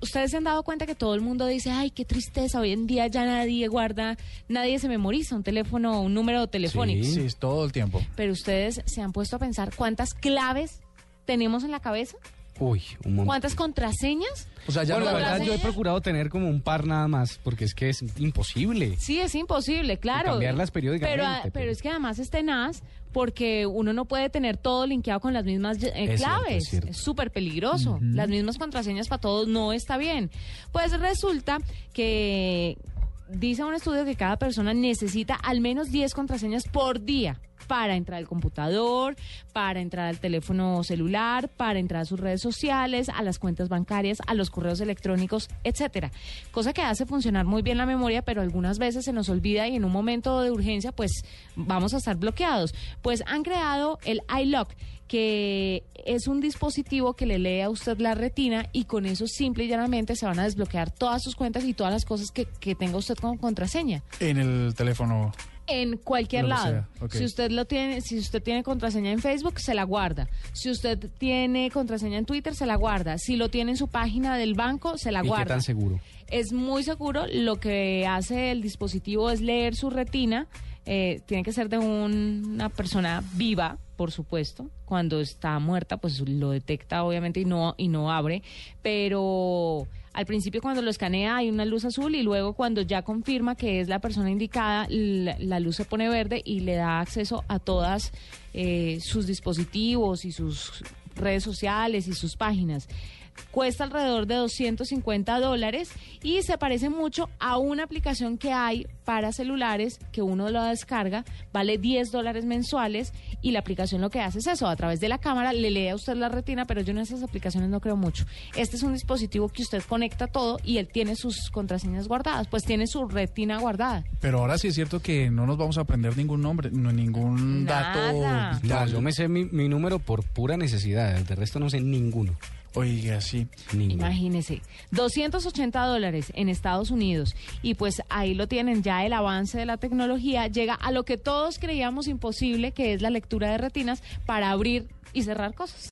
ustedes se han dado cuenta que todo el mundo dice, ay, qué tristeza, hoy en día ya nadie guarda, nadie se memoriza un teléfono, un número telefónico. Sí, es todo el tiempo. Pero ustedes se han puesto a pensar cuántas claves tenemos en la cabeza, Uy, un montón. cuántas contraseñas. O sea, ya Bueno, la verdad, yo he procurado tener como un par nada más, porque es que es imposible. Sí, es imposible, claro. cambiarlas periódicamente, Pero, pero... pero- es que además es tenaz porque uno no puede tener todo linkeado con las mismas eh, Es cierto, claves. es súper peligroso. Las mismas contraseñas para todos no está bien. Pues resulta que dice un estudio que cada persona necesita al menos 10 contraseñas por día para entrar al computador, para entrar al teléfono celular, para entrar a sus redes sociales, a las cuentas bancarias, a los correos electrónicos, etcétera. Cosa que hace funcionar muy bien la memoria, pero algunas veces se nos olvida y en un momento de urgencia, pues vamos a estar bloqueados. Pues han creado el iLock, que es un dispositivo que le lee a usted la retina y con eso simple y llanamente se van a desbloquear todas sus cuentas y todas las cosas que, que tenga usted como contraseña en el teléfono. En cualquier lado. Si usted lo tiene, si usted tiene contraseña en Facebook, se la guarda. Si usted tiene contraseña en Twitter, se la guarda. Si lo tiene en su página del banco, se la ¿Y qué guarda. tan seguro? Es muy seguro. Lo que hace el dispositivo es leer su retina. Eh, tiene que ser de un- una persona viva, por supuesto. Cuando está muerta, pues lo detecta obviamente y no y no abre. Pero al principio cuando lo escanea hay una luz azul y luego cuando ya confirma que es la persona indicada, la, la luz se pone verde y le da acceso a todas eh, sus dispositivos y sus redes sociales y sus páginas. Cuesta alrededor de 250 dólares y se parece mucho a una aplicación que hay para celulares que uno lo descarga, vale 10 dólares mensuales y la aplicación lo que hace es eso, a través de la cámara le lee a usted la retina, pero yo en esas aplicaciones no creo mucho. Este es un dispositivo que usted conecta todo y él tiene sus contraseñas guardadas, pues tiene su retina guardada. Pero ahora sí es cierto que no nos vamos a aprender ningún nombre, no, ningún Nada. dato. No, yo me sé mi, mi número por pura necesidad, de resto no sé ninguno. Oiga, sí. Ninguno. Imagínese, 280 dólares en Estados Unidos y pues ahí lo tienen ya el avance de la tecnología llega a lo que todos creíamos imposible que es la lectura de retinas para abrir y cerrar cosas.